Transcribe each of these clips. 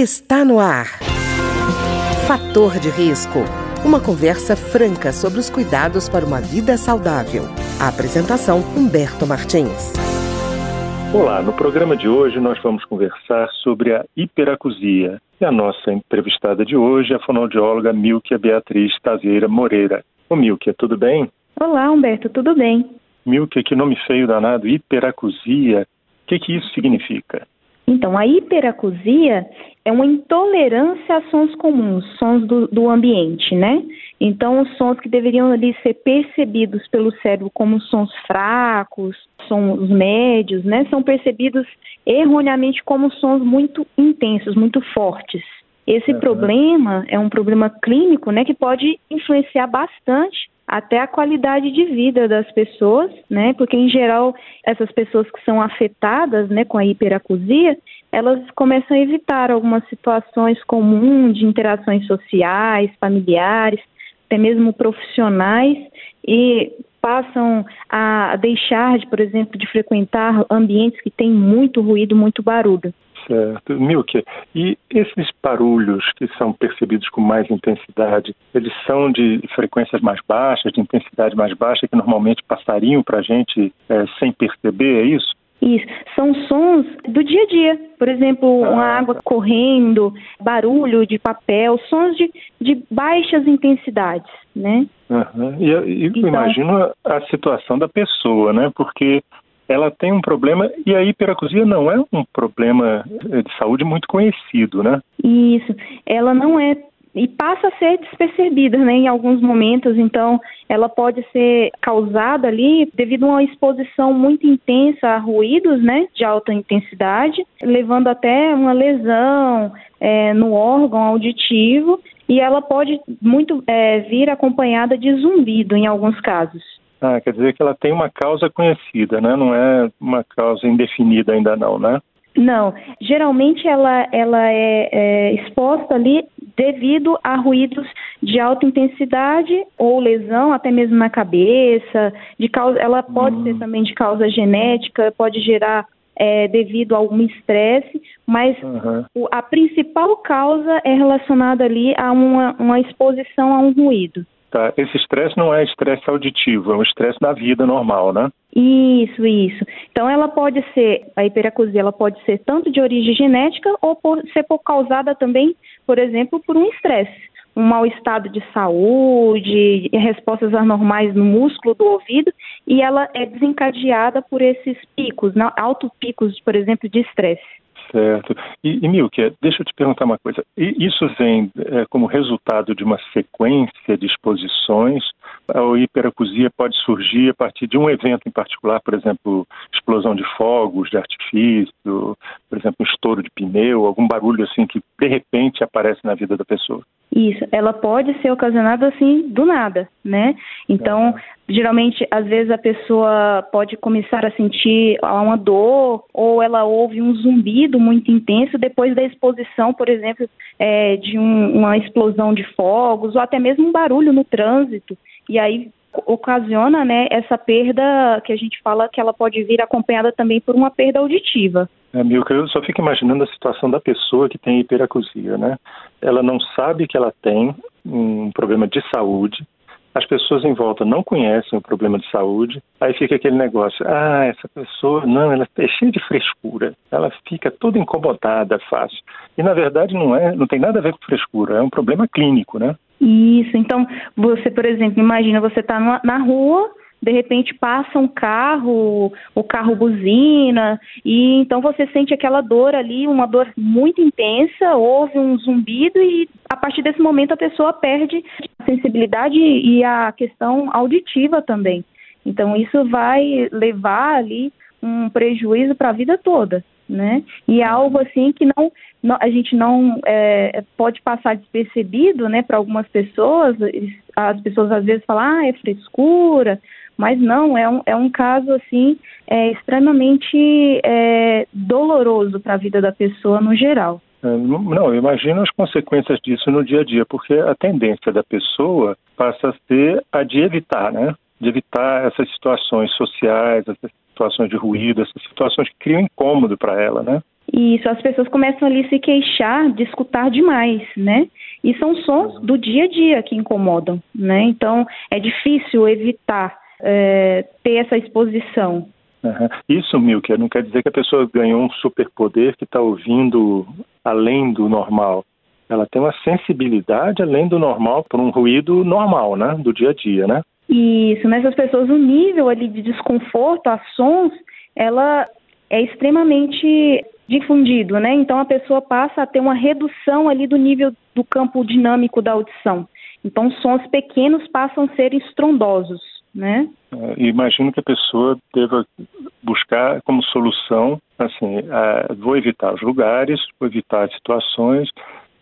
está no ar. Fator de risco. Uma conversa franca sobre os cuidados para uma vida saudável. A apresentação Humberto Martins. Olá, no programa de hoje nós vamos conversar sobre a hiperacusia. E a nossa entrevistada de hoje é a fonoaudióloga Milkia Beatriz Taveira Moreira. Ô Milkia, tudo bem? Olá, Humberto, tudo bem? Milkia, que nome feio danado, hiperacusia. O que, que isso significa? Então, a hiperacusia é uma intolerância a sons comuns, sons do, do, ambiente, né? Então, os sons que deveriam ali ser percebidos pelo cérebro como sons fracos, sons médios, né? São percebidos erroneamente como sons muito intensos, muito fortes. Esse uhum. problema é um problema clínico, né? Que pode influenciar bastante até a qualidade de vida das pessoas, né? Porque em geral essas pessoas que são afetadas, né, com a hiperacusia, elas começam a evitar algumas situações comuns de interações sociais, familiares, até mesmo profissionais e passam a deixar, de, por exemplo, de frequentar ambientes que têm muito ruído, muito barulho. Certo. Milke, e esses barulhos que são percebidos com mais intensidade, eles são de frequências mais baixas, de intensidade mais baixa, que normalmente passariam para a gente é, sem perceber, é isso? Isso. São sons do dia a dia. Por exemplo, ah. uma água correndo, barulho de papel, sons de, de baixas intensidades, né? Uhum. E, e então, imagino a situação da pessoa, né? Porque ela tem um problema e a hiperacusia não é um problema de saúde muito conhecido, né? Isso, ela não é e passa a ser despercebida, né, em alguns momentos. Então, ela pode ser causada ali devido a uma exposição muito intensa a ruídos, né, de alta intensidade, levando até uma lesão é, no órgão auditivo. E ela pode muito é, vir acompanhada de zumbido em alguns casos. Ah, quer dizer que ela tem uma causa conhecida, né? Não é uma causa indefinida ainda não, né? Não, geralmente ela, ela é, é, exposta ali devido a ruídos de alta intensidade ou lesão, até mesmo na cabeça. De causa, ela pode hum. ser também de causa genética, pode gerar é, devido a algum estresse, mas uhum. o, a principal causa é relacionada ali a uma, uma exposição a um ruído. Tá. Esse estresse não é estresse auditivo, é um estresse da vida normal, né? Isso, isso. Então ela pode ser, a hiperacusia, ela pode ser tanto de origem genética ou por, ser por, causada também, por exemplo, por um estresse. Um mau estado de saúde, respostas anormais no músculo do ouvido, e ela é desencadeada por esses picos, altos picos, por exemplo, de estresse. Certo. E, e Milke, deixa eu te perguntar uma coisa. Isso vem é, como resultado de uma sequência de exposições? A hiperacusia pode surgir a partir de um evento em particular, por exemplo, explosão de fogos, de artifício, por exemplo, um estouro de pneu, algum barulho assim que de repente aparece na vida da pessoa? Isso, ela pode ser ocasionada assim do nada, né? Então, geralmente, às vezes a pessoa pode começar a sentir uma dor ou ela ouve um zumbido muito intenso depois da exposição, por exemplo, é, de um, uma explosão de fogos ou até mesmo um barulho no trânsito. E aí ocasiona, né, essa perda que a gente fala que ela pode vir acompanhada também por uma perda auditiva. É, eu só fico imaginando a situação da pessoa que tem hiperacusia, né? Ela não sabe que ela tem um problema de saúde, as pessoas em volta não conhecem o problema de saúde, aí fica aquele negócio, ah, essa pessoa, não, ela é cheia de frescura, ela fica toda incomodada fácil. E na verdade não é, não tem nada a ver com frescura, é um problema clínico, né? Isso, então você, por exemplo, imagina você está na rua, de repente passa um carro, o carro buzina, e então você sente aquela dor ali, uma dor muito intensa, houve um zumbido e a partir desse momento a pessoa perde a sensibilidade e a questão auditiva também. Então isso vai levar ali um prejuízo para a vida toda, né? E é algo assim que não, não a gente não é, pode passar despercebido, né? Para algumas pessoas, as pessoas às vezes falam, ah, é frescura, mas não, é um, é um caso assim é, extremamente é, doloroso para a vida da pessoa no geral. É, não, eu imagino as consequências disso no dia a dia, porque a tendência da pessoa passa a ser a de evitar, né? De evitar essas situações sociais, essas situações de ruído, essas situações que criam incômodo para ela, né? Isso, as pessoas começam ali a se queixar de escutar demais, né? E são sons do dia a dia que incomodam, né? Então é difícil evitar é, ter essa exposição. Uhum. Isso, Milker, não quer dizer que a pessoa ganhou um superpoder que está ouvindo além do normal. Ela tem uma sensibilidade além do normal para um ruído normal, né? Do dia a dia, né? Isso, nessas pessoas o nível ali de desconforto a sons, ela é extremamente difundido, né? Então a pessoa passa a ter uma redução ali do nível do campo dinâmico da audição. Então sons pequenos passam a ser estrondosos, né? É, imagino que a pessoa deva buscar como solução, assim, é, vou evitar os lugares, vou evitar as situações,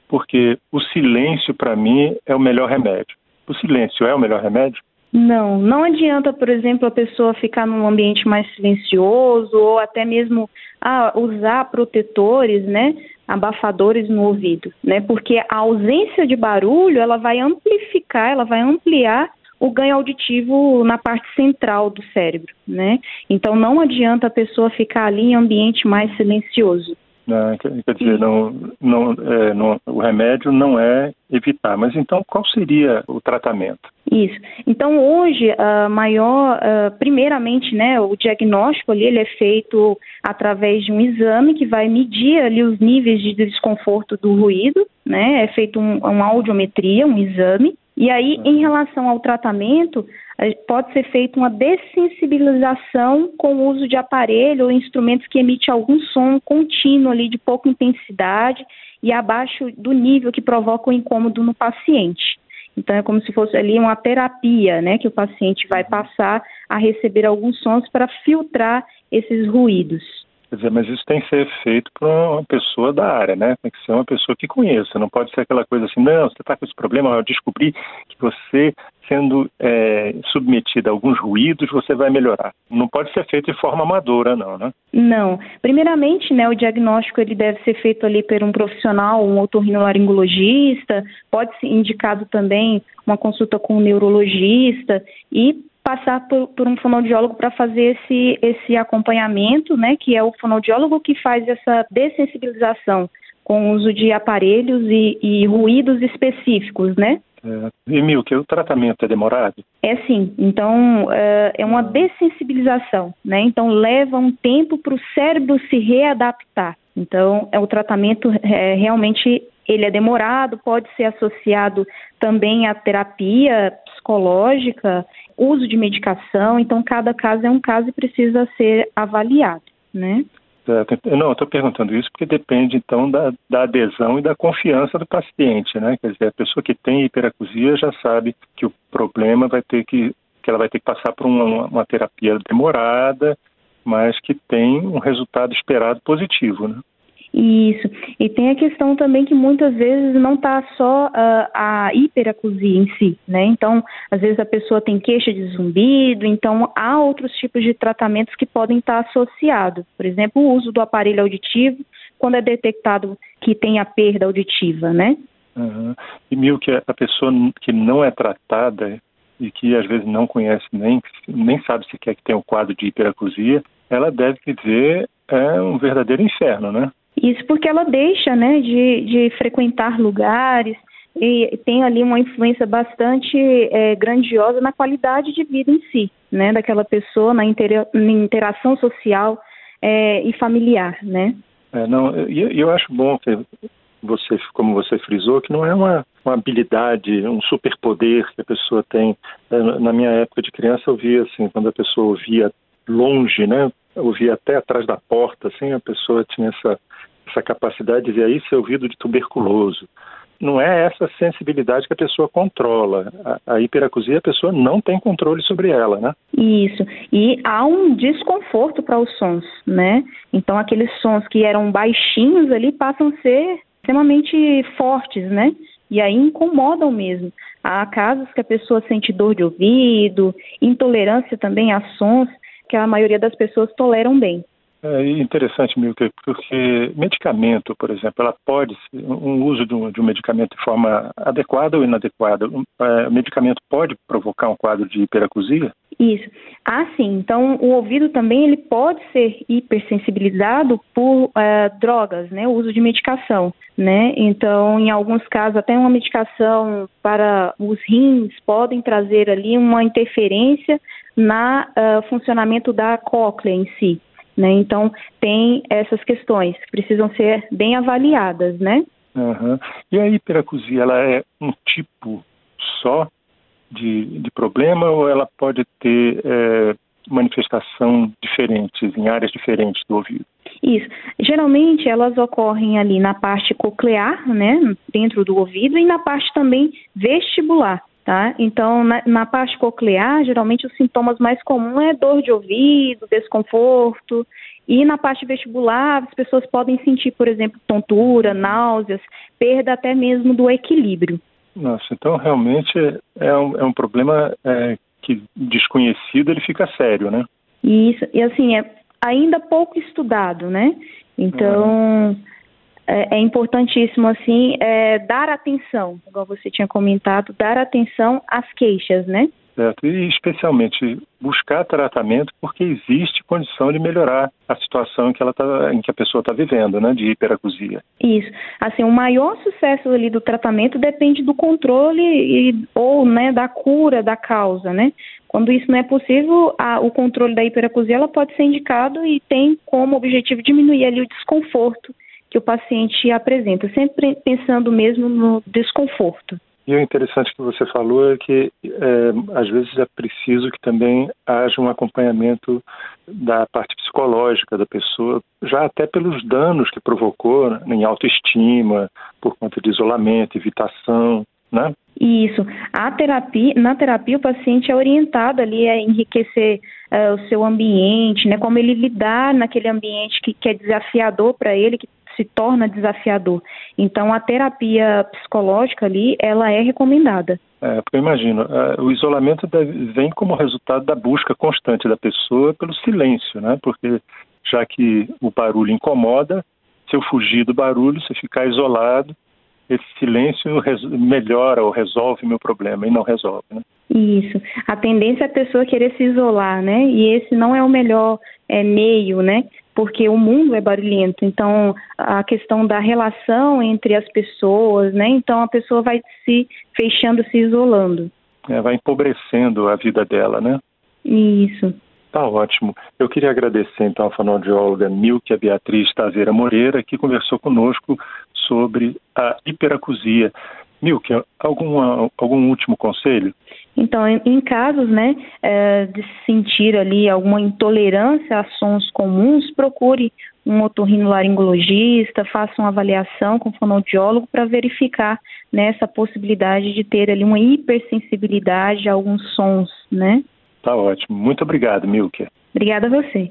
porque o silêncio para mim é o melhor remédio. O silêncio é o melhor remédio? Não, não adianta, por exemplo, a pessoa ficar num ambiente mais silencioso ou até mesmo ah, usar protetores, né, abafadores no ouvido, né, porque a ausência de barulho ela vai amplificar, ela vai ampliar o ganho auditivo na parte central do cérebro, né? Então não adianta a pessoa ficar ali em ambiente mais silencioso. Né? Quer dizer, não, não, é, não, o remédio não é evitar. Mas então, qual seria o tratamento? Isso. Então, hoje, a maior, uh, primeiramente, né, o diagnóstico ali ele é feito através de um exame que vai medir ali os níveis de desconforto do ruído, né? É feito um, uma audiometria, um exame. E aí, em relação ao tratamento, pode ser feita uma dessensibilização com o uso de aparelho ou instrumentos que emitem algum som contínuo ali de pouca intensidade e abaixo do nível que provoca o incômodo no paciente. Então é como se fosse ali uma terapia, né, que o paciente vai passar a receber alguns sons para filtrar esses ruídos. Quer dizer, mas isso tem que ser feito por uma pessoa da área, né? Tem que ser uma pessoa que conheça. Não pode ser aquela coisa assim, não, você está com esse problema, eu descobri que você, sendo é, submetida a alguns ruídos, você vai melhorar. Não pode ser feito de forma amadora, não, né? Não. Primeiramente, né, o diagnóstico ele deve ser feito ali por um profissional, um otorrinolaringologista, pode ser indicado também uma consulta com um neurologista e passar por, por um fonoaudiólogo para fazer esse, esse acompanhamento, né, que é o fonoaudiólogo que faz essa dessensibilização com o uso de aparelhos e, e ruídos específicos, né? É, e que o tratamento é demorado? É sim. Então é, é uma dessensibilização, né? Então leva um tempo para o cérebro se readaptar. Então é o tratamento é, realmente ele é demorado, pode ser associado também à terapia psicológica uso de medicação, então cada caso é um caso e precisa ser avaliado, né? Não, estou perguntando isso porque depende, então, da, da, adesão e da confiança do paciente, né? Quer dizer, a pessoa que tem hiperacusia já sabe que o problema vai ter que, que ela vai ter que passar por uma, uma terapia demorada, mas que tem um resultado esperado positivo, né? Isso. E tem a questão também que muitas vezes não está só uh, a hiperacusia em si, né? Então, às vezes a pessoa tem queixa de zumbido, então há outros tipos de tratamentos que podem estar tá associados. Por exemplo, o uso do aparelho auditivo quando é detectado que tem a perda auditiva, né? Uhum. E mil que a pessoa que não é tratada e que às vezes não conhece nem nem sabe sequer que tem o um quadro de hiperacusia, ela deve dizer é um verdadeiro inferno, né? Isso porque ela deixa né, de, de frequentar lugares e tem ali uma influência bastante é, grandiosa na qualidade de vida em si, né, daquela pessoa, na, na interação social é, e familiar, né. É, não, eu, eu acho bom que você, como você frisou, que não é uma, uma habilidade, um superpoder que a pessoa tem. É, na minha época de criança, eu via assim, quando a pessoa ouvia longe, né, ouvia até atrás da porta, assim, a pessoa tinha essa essa capacidade de dizer aí seu ouvido de tuberculoso. Não é essa sensibilidade que a pessoa controla. A, a hiperacusia, a pessoa não tem controle sobre ela, né? Isso. E há um desconforto para os sons, né? Então, aqueles sons que eram baixinhos ali passam a ser extremamente fortes, né? E aí incomodam mesmo. Há casos que a pessoa sente dor de ouvido, intolerância também a sons, que a maioria das pessoas toleram bem. É interessante, Milker, porque medicamento, por exemplo, ela pode, um uso de um, de um medicamento de forma adequada ou inadequada, um, é, medicamento pode provocar um quadro de hiperacusia? Isso. Ah, sim. Então, o ouvido também ele pode ser hipersensibilizado por uh, drogas, né? O uso de medicação, né? Então, em alguns casos, até uma medicação para os rins podem trazer ali uma interferência na uh, funcionamento da cóclea em si. Né? Então, tem essas questões que precisam ser bem avaliadas, né? Uhum. E a hiperacusia, ela é um tipo só de, de problema ou ela pode ter é, manifestação diferentes, em áreas diferentes do ouvido? Isso. Geralmente elas ocorrem ali na parte coclear, né, dentro do ouvido, e na parte também vestibular. Tá? Então, na, na, parte coclear, geralmente os sintomas mais comuns é dor de ouvido, desconforto. E na parte vestibular, as pessoas podem sentir, por exemplo, tontura, náuseas, perda até mesmo do equilíbrio. Nossa, então realmente é um, é um problema é, que desconhecido ele fica sério, né? Isso, e assim, é ainda pouco estudado, né? Então. Uhum é, é importantíssimo assim é, dar atenção, igual você tinha comentado, dar atenção às queixas, né? Certo, e especialmente buscar tratamento porque existe condição de melhorar a situação em que, ela tá, em que a pessoa está vivendo, né, de hiperacusia. Isso. Assim, o maior sucesso ali do tratamento depende do controle e, ou, né, da cura da causa, né? Quando isso não é possível, a, o controle da hiperacusia ela pode ser indicado e tem como objetivo diminuir ali o desconforto que o paciente apresenta, sempre pensando mesmo no desconforto. E o interessante que você falou é que é, às vezes é preciso que também haja um acompanhamento da parte psicológica da pessoa, já até pelos danos que provocou né, em autoestima, por conta de isolamento, evitação, né? Isso. A terapia, na terapia o paciente é orientado ali a enriquecer uh, o seu ambiente, né? Como ele lidar naquele ambiente que, que é desafiador para ele, que se torna desafiador. Então, a terapia psicológica ali, ela é recomendada. É, porque eu imagino, uh, o isolamento deve, vem como resultado da busca constante da pessoa pelo silêncio, né? Porque já que o barulho incomoda, se eu fugir do barulho, se ficar isolado, esse silêncio melhora ou resolve meu problema e não resolve, né? Isso. A tendência é a pessoa querer se isolar, né? E esse não é o melhor é, meio, né? Porque o mundo é barulhento. Então, a questão da relação entre as pessoas, né? Então, a pessoa vai se fechando, se isolando. É, vai empobrecendo a vida dela, né? Isso. Tá ótimo. Eu queria agradecer então a fonoaudióloga Milkia Beatriz Taveira Moreira, que conversou conosco sobre a hiperacusia. Milkia, algum, algum último conselho? Então, em, casos né, é, de sentir ali alguma intolerância a sons comuns, procure um otorrinolaringologista, faça uma avaliação com o fonoaudiólogo para verificar né, essa possibilidade de ter ali uma hipersensibilidade a alguns sons, né? Tá ótimo. Muito obrigado, Milker. Obrigada a você.